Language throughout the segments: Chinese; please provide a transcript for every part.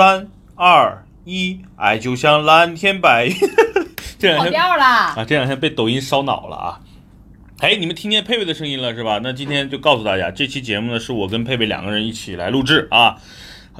三二一，爱就像蓝天白云。这两跑天调了！啊，这两天被抖音烧脑了啊！哎，你们听见佩佩的声音了是吧？那今天就告诉大家，这期节目呢是我跟佩佩两个人一起来录制啊。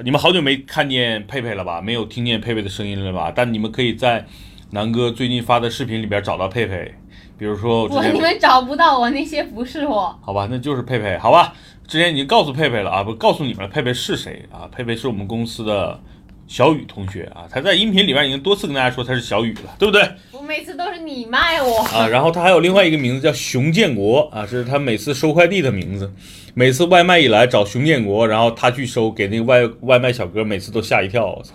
你们好久没看见佩佩了吧？没有听见佩佩的声音了吧？但你们可以在南哥最近发的视频里边找到佩佩，比如说我你们找不到我，那些不是我。好吧，那就是佩佩，好吧。之前已经告诉佩佩了啊，不告诉你们了，佩佩是谁啊？佩佩是我们公司的小雨同学啊，他在音频里面已经多次跟大家说他是小雨了，对不对？我每次都是你卖我。啊，然后他还有另外一个名字叫熊建国啊，这是他每次收快递的名字。每次外卖一来找熊建国，然后他去收，给那个外外卖小哥每次都吓一跳，我操！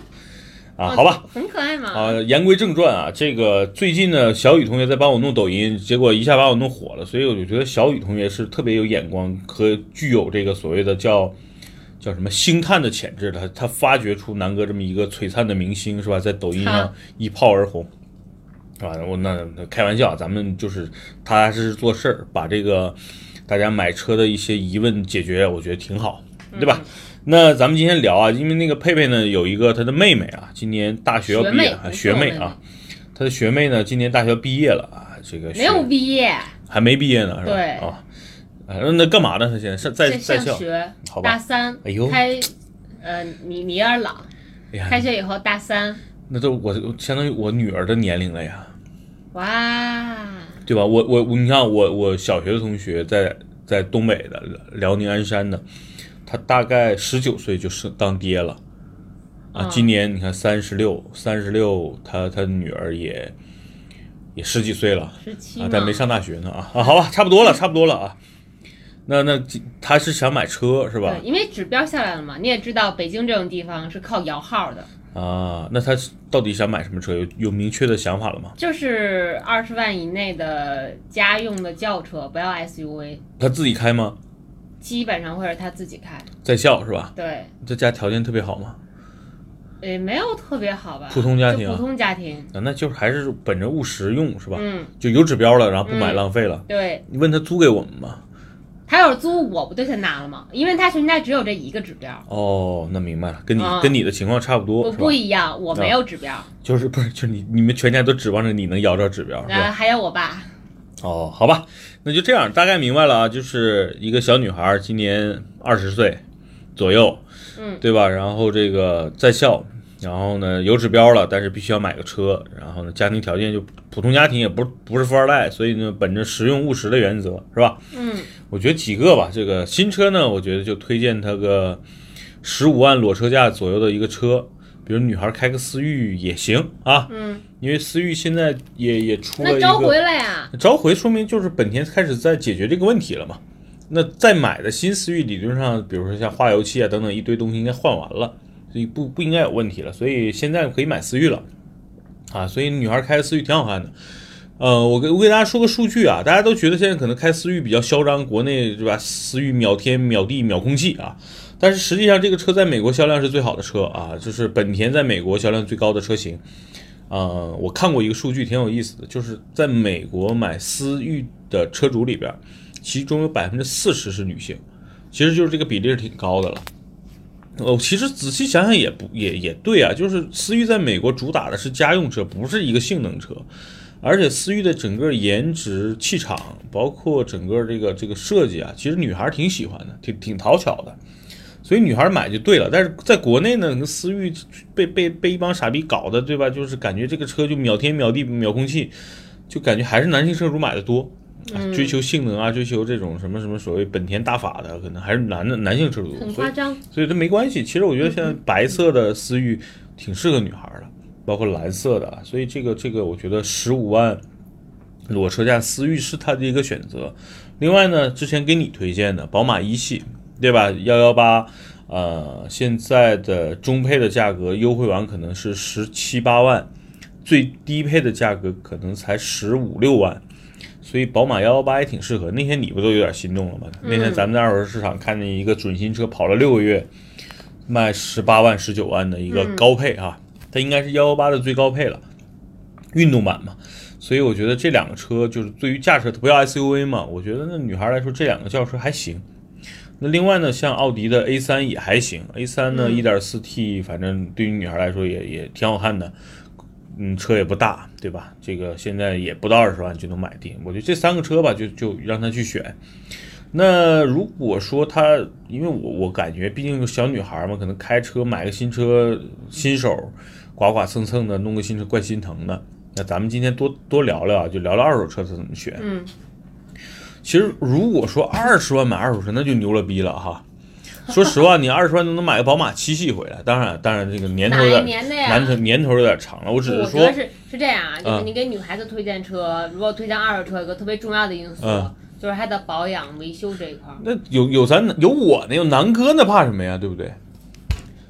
啊，好吧，很可爱嘛。啊，言归正传啊，这个最近呢，小雨同学在帮我弄抖音，结果一下把我弄火了，所以我就觉得小雨同学是特别有眼光和具有这个所谓的叫叫什么星探的潜质的，他他发掘出南哥这么一个璀璨的明星是吧，在抖音上一炮而红。是吧？我那那开玩笑，咱们就是踏踏实实做事儿，把这个大家买车的一些疑问解决，我觉得挺好，对吧？那咱们今天聊啊，因为那个佩佩呢有一个她的妹妹啊，今年大学要毕业，啊，学学妹妹啊，她的学妹呢今年大学毕业了啊，这个学没有毕业，还没毕业呢，是吧？对。啊，啊那那干嘛呢？她现在？上在在在校，上学，好吧。大三哎呦。开，呃，你你有点老，哎呀，开学以后大三，那都我相当于我女儿的年龄了呀。哇，对吧？我我我，你看我我小学的同学在在东北的辽宁鞍山的，他大概十九岁就是当爹了，啊，嗯今年你看三十六，三十六，他他女儿也也十几岁了十七啊，但没上大学呢啊啊，好吧，差不多了，差不多了啊。那那他是想买车是吧对，？因为指标下来了嘛，你也知道北京这种地方是靠摇号的，啊，那他到底想买什么车？有有明确的想法了吗？就是二十万以内的家用的轿车，不要 SUV，他自己开吗？基本上会是他自己开。在校是吧？对，这家条件特别好吗？也没有特别好吧，普通家庭啊普通家庭。啊，那就是还是本着务实用是吧？嗯，就有指标了，然后不买嗯浪费了。对，你问他租给我们吗？他要是租，我不就先拿了吗？因为他全家只有这一个指标，哦，那明白了，跟你、啊跟你的情况差不多我不？一样，我没有指标，就是不是就是你你们全家都指望着你能摇着指标是吧？然后还有我爸，哦，好吧，那就这样，大概明白了啊，就是一个小女孩，今年二十岁左右，嗯，对吧？然后这个在校，然后呢有指标了，但是必须要买个车，然后呢家庭条件就普通家庭，也不是不是富二代，所以呢本着实用务实的原则，是吧？嗯，我觉得几个吧，这个新车呢，我觉得就推荐它个十五万裸车价左右的一个车，比如女孩开个思域也行啊，嗯，因为思域现在也也出了一个那召回了呀，召回，说明就是本田开始在解决这个问题了嘛。那再买的新思域理论上，比如说像化油器啊等等一堆东西应该换完了，所以不不应该有问题了，所以现在可以买思域了啊。所以女孩开思域挺好看的。呃，我给我给大家说个数据啊，大家都觉得现在可能开思域比较嚣张，国内对吧？思域秒天、秒地、秒空气啊，但是实际上这个车在美国销量是最好的车啊，就是本田在美国销量最高的车型。呃，我看过一个数据挺有意思的，就是在美国买思域的车主里边，其中有百分之四十是女性，其实就是这个比例是挺高的了。哦，其实仔细想想也不也也对啊，就是思域在美国主打的是家用车，不是一个性能车，而且思域的整个颜值、气场，包括整个这个这个设计啊，其实女孩挺喜欢的，挺挺讨巧的。所以女孩买就对了，但是在国内呢，那个思域被被被一帮傻逼搞的，对吧？就是感觉这个车就秒天秒地秒空气，就感觉还是男性车主买的多，追求性能啊，追求这种什么什么所谓本田大法的，可能还是男的男性车主很夸张，所以这没关系。其实我觉得现在白色的思域挺适合女孩的，包括蓝色的，所以这个这个我觉得十五万裸车价思域是它的一个选择。另外呢，之前给你推荐的宝马一系，对吧？幺幺八，呃，现在的中配的价格优惠完可能是十七八万，最低配的价格可能才十五六万。所以宝马幺幺八也挺适合。那天你不都有点心动了吗？那天咱们在二手市场看见一个准新车，跑了六个月，卖十八万、十九万的一个高配啊，它应该是幺幺八的最高配了，运动版嘛。所以我觉得这两个车就是对于驾驶，不要 SUV 嘛，我觉得那女孩来说这两个轿车还行。那另外呢，像奥迪的 A 3也还行，A 3呢嗯 1.4T，反正对于女孩来说也也挺好看的，嗯，车也不大，对吧？这个现在也不到二十万就能买定，我觉得这三个车吧，就就让她去选。那如果说她，因为我我感觉，毕竟小女孩嘛，可能开车买个新车，新手刮刮蹭蹭的弄个新车怪心疼的。那咱们今天多多聊聊啊，就聊聊二手车怎么选。嗯，其实如果说二十万买二手车，那就牛了逼了哈。说实话，你二十万都能买个宝马七系回来，当然，当然这个年头有点年的？年头年头有点长了。我只是说是是这样啊，就是嗯你给女孩子推荐车，如果推荐二手车，有个特别重要的因素，嗯就是它的保养维修这一块儿。那有有咱有我呢，有南哥呢，怕什么呀？对不对？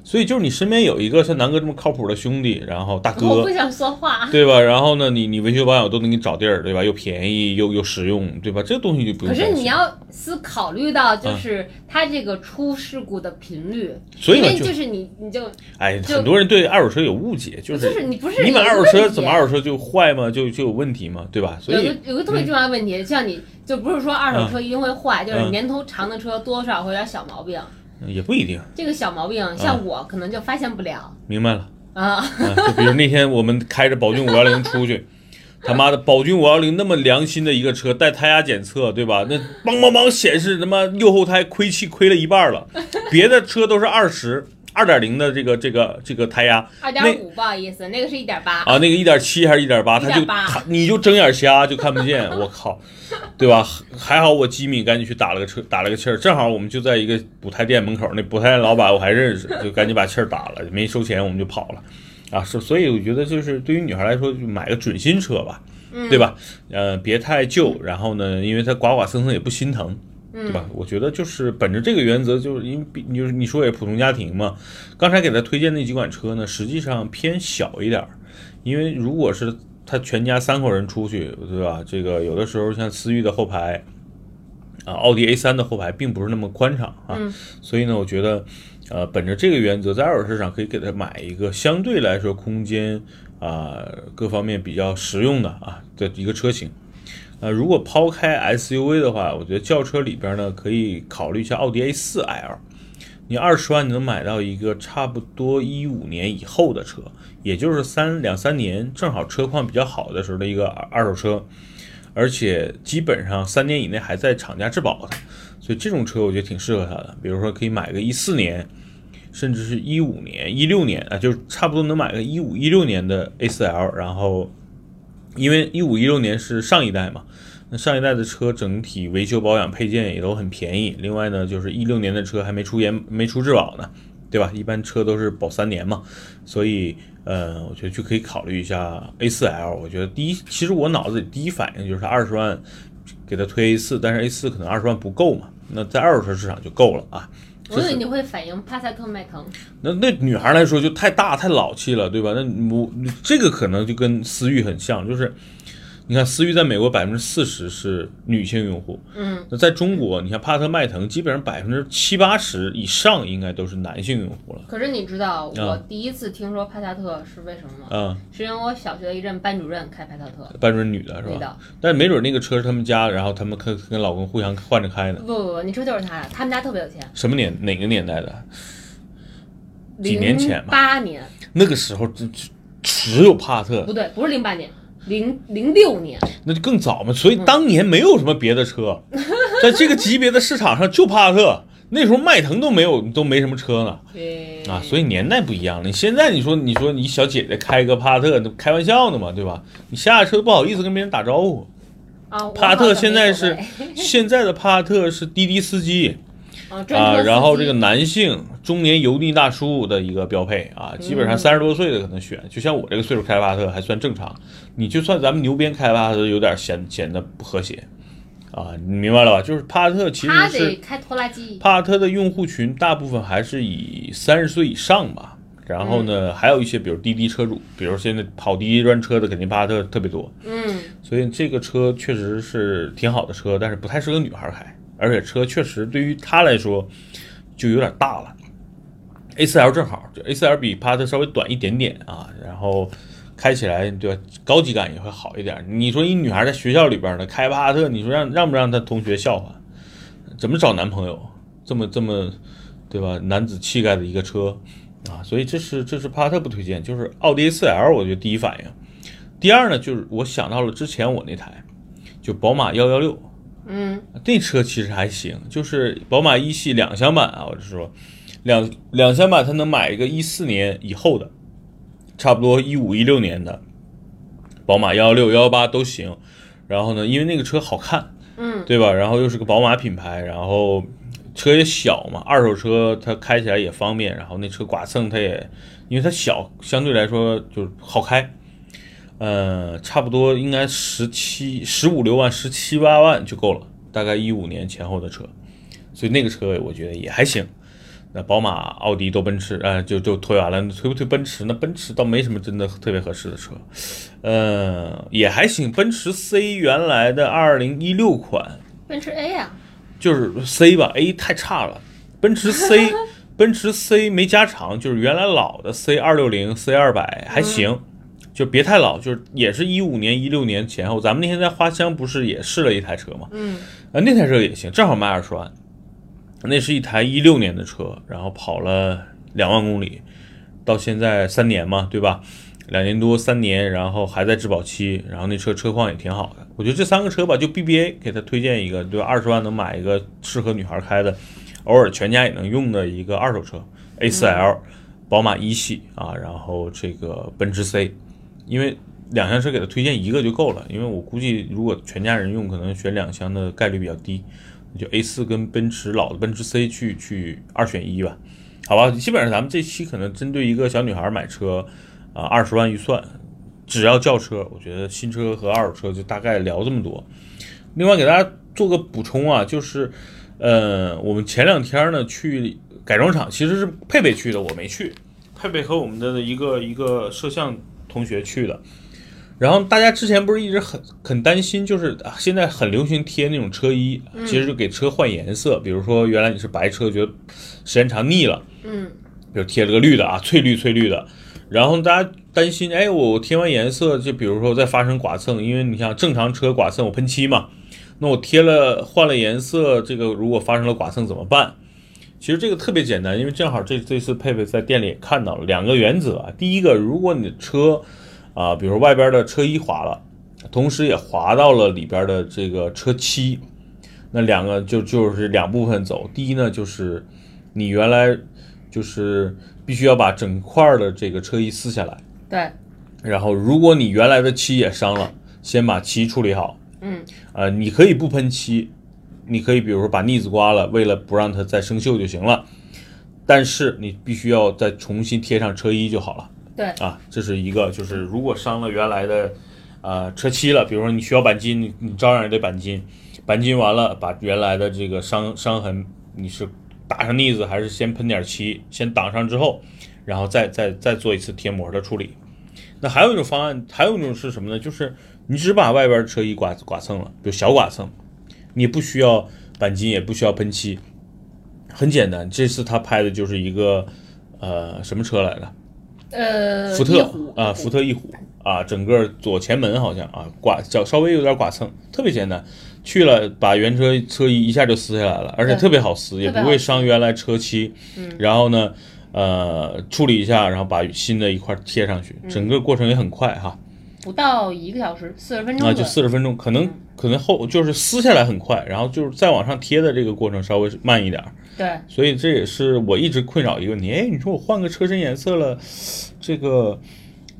所以就是你身边有一个像南哥这么靠谱的兄弟，然后大哥我不，想说话。对吧？然后呢，你你维修保养都能给你找地儿，对吧？又便宜又又实用，对吧？这个东西就不用。可是你要思考虑到，就是它这个出事故的频率，所以呢，就是你你就哎，就很多人对二手车有误解，就就是是你不是你买二手车怎么二手车就坏吗？就就有问题吗？对吧？所有以个有个特别重要的问题，像你就不是说二手车一定会坏，就是嗯年头长的车多少会有点小毛病。也不一定，这个小毛病，像我可能就发现不了明白了。啊。啊，就比如那天我们开着宝骏五幺零出去，他妈的宝骏五幺零那么良心的一个车，带胎压检测，对吧？那梆梆梆显示他妈右后胎亏气亏了一半了，别的车都是二十。二点零的这个这个这个胎压二点五，不好意思，那个是一点八。啊，那个一点七还是一点八，他就他你就睁眼瞎就看不见，我靠，对吧？还好我机敏，赶紧去打了个车，打了个气儿，正好我们就在一个补胎店门口，那补胎店老板我还认识，就赶紧把气儿打了，没收钱我们就跑了，啊，是，所以我觉得就是对于女孩来说，就买个准新车吧，嗯对吧？呃，别太旧，然后呢，因为它刮刮蹭蹭也不心疼。对吧？我觉得就是本着这个原则，就是因为比你就是你说也普通家庭嘛。刚才给他推荐那几款车呢，实际上偏小一点儿，因为如果是他全家三口人出去，对吧？这个有的时候像思域的后排啊，奥迪 A 3的后排并不是那么宽敞啊，嗯所以呢，我觉得呃，本着这个原则，在二手市场可以给他买一个相对来说空间啊、各方面比较实用的啊的一个车型。呃，如果抛开 SUV 的话，我觉得轿车里边呢可以考虑一下奥迪 A4L。你二十万你能买到一个差不多一五年以后的车，也就是三两三年，正好车况比较好的时候的一个二手车，而且基本上三年以内还在厂家质保的，所以这种车我觉得挺适合他的。比如说可以买个一四年，甚至是一五年、一六年啊，就差不多能买个一五一六年的 A4L，然后因为一五一六年是上一代嘛，那上一代的车整体维修保养配件也都很便宜。另外呢，就是一六年的车还没出严没出质保呢，对吧？一般车都是保三年嘛，所以呃，我觉得就可以考虑一下 A4L。我觉得第一，其实我脑子里第一反应就是二十万给他推 A 4但是 A 4可能二十万不够嘛，那在二手车市场就够了啊。我以为你会反映帕萨特迈腾，那那女孩来说就太大太老气了，对吧？那我这个可能就跟思域很像，就是你看思域在美国百分之四十是女性用户，嗯，那在中国，你看帕萨特迈腾基本上百分之七八十以上应该都是男性用户了，可是你知道我啊第一次听说帕萨特是为什么吗？嗯、是因为我小学的一任班主任开帕萨特，班主任女的是吧？女的。但是没准那个车是他们家，然后他们跟跟老公互相换着开呢。不不不，那车就是他的，他们家特别有钱。什么年哪个年代的？几年前吧八年那个时候只只只有帕萨特，不对，不是零八年，零零六年。那就更早嘛，所以当年没有什么别的车，在这个级别的市场上就帕萨特，那时候迈腾都没有，都没什么车呢对啊，所以年代不一样了。你现在你说你说你小姐姐开个帕萨特，那开玩笑呢嘛，对吧？你下车不好意思跟别人打招呼。啊，帕萨特现在是现在的帕萨特是滴滴司机哎啊，然后这个男性中年油腻大叔的一个标配啊，基本上嗯三十多岁的可能选，就像我这个岁数开帕萨特还算正常。你就算咱们牛鞭开帕萨特，有点显显得不和谐啊，你明白了吧？就是帕萨特其实他是得开拖拉机。帕萨特的用户群大部分还是以三十岁以上吧。然后嗯呢，还有一些比如滴滴车主，比如现在跑滴滴专车的，肯定帕萨特特别多。嗯，所以这个车确实是挺好的车，但是不太适合女孩开，而且车确实对于她来说就有点大了。A4L 正好，就 A4L 比帕萨特稍微短一点点啊，然后开起来对吧，高级感也会好一点。你说一女孩在学校里边的开帕萨特，你说让让不让她同学笑话？怎么找男朋友？这么这么，对吧？男子气概的一个车啊，所以这是这是帕萨特不推荐，就是奥迪 A4L，我觉得第一反应。第二呢，就是我想到了之前我那台，就宝马幺幺六，嗯，那车其实还行，就是宝马一系两厢版啊，我是说两两厢版它能买一个一四年以后的，差不多一五一六年的宝马幺幺六幺幺八都行。然后呢，因为那个车好看，嗯，对吧？然后又是个宝马品牌，然后车也小嘛，二手车它开起来也方便。然后那车剐蹭它也，因为它小，相对来说就是好开。呃，差不多应该十七、十五六万、十七八万就够了，大概一五年前后的车，所以那个车我觉得也还行。那宝马、奥迪都奔驰，呃，就就推完了，推不推奔驰？那奔驰倒没什么真的特别合适的车，呃，也还行。奔驰 C 原来的二零一六款，奔驰 A 呀，就是 C 吧，A 太差了。奔驰 C，奔驰 C 没加长，就是原来老的 C 二六零、C 二百还行。就别太老，就是也是一五年、一六年前后。咱们那天在花乡不是也试了一台车嘛？嗯，啊，那台车也行，正好卖二十万。那是一台一六年的车，然后跑了两万公里，到现在三年嘛，对吧？两年多三年，然后还在质保期，然后那车车况也挺好的。我觉得这三个车吧，就 BBA 给他推荐一个，对吧？二十万能买一个适合女孩开的，偶尔全家也能用的一个二手车，A4L，宝马一系啊，然后这个奔驰 C。因为两厢车给他推荐一个就够了，因为我估计如果全家人用，可能选两厢的概率比较低，就 A 四跟奔驰老的奔驰 C 去去二选一吧，好吧？基本上咱们这期可能针对一个小女孩买车，啊，二十万预算，只要轿车，我觉得新车和二手车就大概聊这么多。另外给大家做个补充啊，就是呃，我们前两天呢去改装厂，其实是佩佩去的，我没去，佩佩和我们的一个一个摄像。同学去的，然后大家之前不是一直很很担心，就是现在很流行贴那种车衣，其实就给车换颜色。比如说原来你是白车，觉得时间长腻了，嗯，比如贴了个绿的啊，翠绿翠绿的。然后大家担心，哎，我贴完颜色，就比如说再发生剐蹭，因为你像正常车剐蹭我喷漆嘛，那我贴了换了颜色，这个如果发生了剐蹭怎么办？其实这个特别简单，因为正好这这次佩佩在店里也看到了两个原则啊。第一个，如果你的车啊，比如说外边的车衣划了，同时也划到了里边的这个车漆，那两个就就是两部分走。第一呢，就是你原来就是必须要把整块的这个车衣撕下来，对。然后如果你原来的漆也伤了，先把漆处理好。嗯。呃，你可以不喷漆。你可以比如说把腻子刮了，为了不让它再生锈就行了，但是你必须要再重新贴上车衣就好了。对啊，这是一个，就是如果伤了原来的呃车漆了，比如说你需要钣金，你你照样也得钣金，钣金完了把原来的这个伤伤痕，你是打上腻子还是先喷点漆先挡上之后，然后再再再做一次贴膜的处理。那还有一种方案，还有一种是什么呢？就是你只把外边车衣刮刮蹭了，比如小刮蹭。你不需要钣金，也不需要喷漆，很简单。这次他拍的就是一个，呃，什么车来着？呃，福特啊，福特翼虎啊，整个左前门好像啊，刮脚稍微有点刮蹭，特别简单。去了把原车车衣一下就撕下来了，而且特别好撕，也不会伤原来车漆。嗯。然后呢，呃，处理一下，然后把新的一块贴上去，整个过程也很快哈。不到一个小时，四十分钟啊，就四十分钟，可能可能后就是撕下来很快，然后就是再往上贴的这个过程稍微慢一点。对，所以这也是我一直困扰一个问题。哎，你说我换个车身颜色了，这个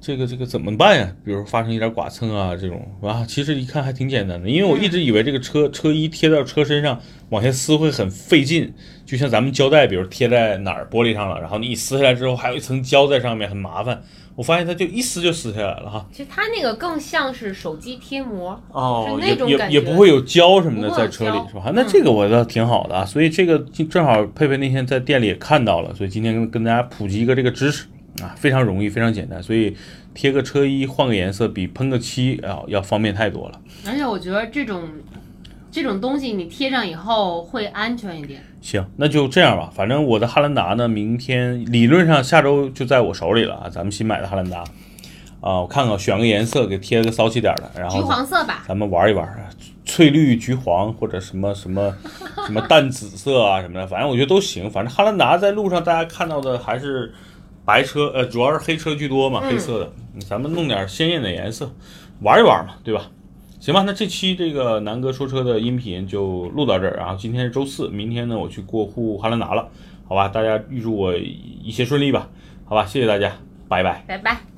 这个这个怎么办呀？比如发生一点剐蹭啊这种啊，其实一看还挺简单的，因为我一直以为这个车车衣贴到车身上往下撕会很费劲，就像咱们胶带，比如贴在哪儿玻璃上了，然后你一撕下来之后还有一层胶在上面，很麻烦。我发现它就一撕就撕下来了哈。其实它那个更像是手机贴膜哦，也也也不会有胶什么的在车里是吧？那这个我倒挺好的啊，所以这个正好佩佩那天在店里也看到了，所以今天跟跟大家普及一个这个知识啊，非常容易，非常简单，所以贴个车衣换个颜色比喷个漆啊要方便太多了。而且我觉得这种。这种东西你贴上以后会安全一点。行，那就这样吧。反正我的汉兰达呢，明天理论上下周就在我手里了啊。咱们新买的汉兰达啊，我看看选个颜色给贴个骚气点的，然后橘黄色吧。咱们玩一玩，翠绿、橘黄或者什么什么什么淡紫色啊什么的，反正我觉得都行。反正汉兰达在路上大家看到的还是白车，呃，主要是黑车居多嘛，黑色的。咱们弄点鲜艳的颜色，玩一玩嘛，对吧？行吧，那这期这个南哥说车的音频就录到这儿然后。今天是周四，明天呢我去过户汉兰达了，好吧？大家预祝我一切顺利吧，好吧？谢谢大家，拜拜。拜拜。